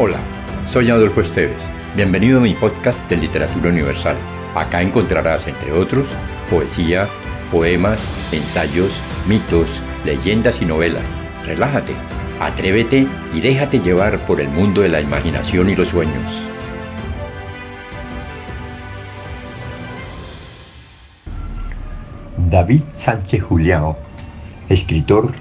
Hola, soy Adolfo Esteves. Bienvenido a mi podcast de Literatura Universal. Acá encontrarás, entre otros, poesía, poemas, ensayos, mitos, leyendas y novelas. Relájate, atrévete y déjate llevar por el mundo de la imaginación y los sueños. David Sánchez Juliao, escritor,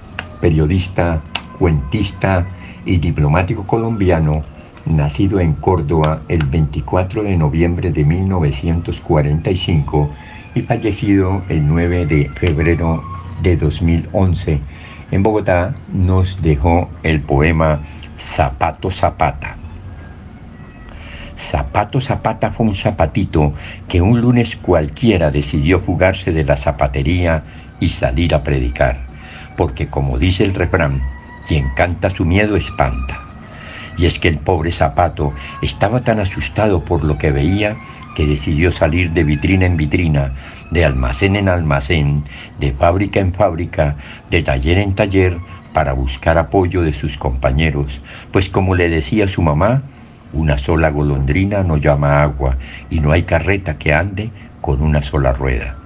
periodista, cuentista y diplomático colombiano, nacido en Córdoba el 24 de noviembre de 1945 y fallecido el 9 de febrero de 2011, en Bogotá nos dejó el poema Zapato Zapata. Zapato Zapata fue un zapatito que un lunes cualquiera decidió fugarse de la zapatería y salir a predicar, porque como dice el refrán, quien canta su miedo espanta. Y es que el pobre zapato estaba tan asustado por lo que veía que decidió salir de vitrina en vitrina, de almacén en almacén, de fábrica en fábrica, de taller en taller, para buscar apoyo de sus compañeros, pues como le decía su mamá, una sola golondrina no llama agua y no hay carreta que ande con una sola rueda.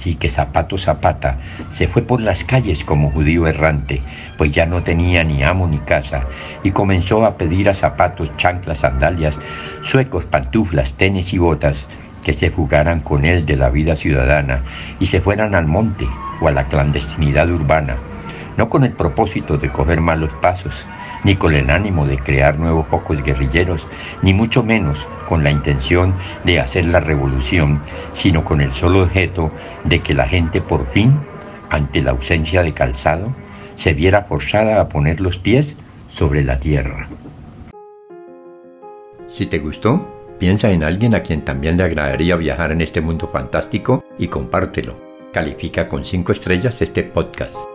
Así que Zapato Zapata se fue por las calles como judío errante, pues ya no tenía ni amo ni casa, y comenzó a pedir a zapatos, chanclas, sandalias, suecos, pantuflas, tenis y botas que se fugaran con él de la vida ciudadana y se fueran al monte o a la clandestinidad urbana, no con el propósito de coger malos pasos, ni con el ánimo de crear nuevos focos guerrilleros, ni mucho menos con la intención de hacer la revolución, sino con el solo objeto de que la gente por fin, ante la ausencia de calzado, se viera forzada a poner los pies sobre la tierra. Si te gustó, piensa en alguien a quien también le agradaría viajar en este mundo fantástico y compártelo. Califica con 5 estrellas este podcast.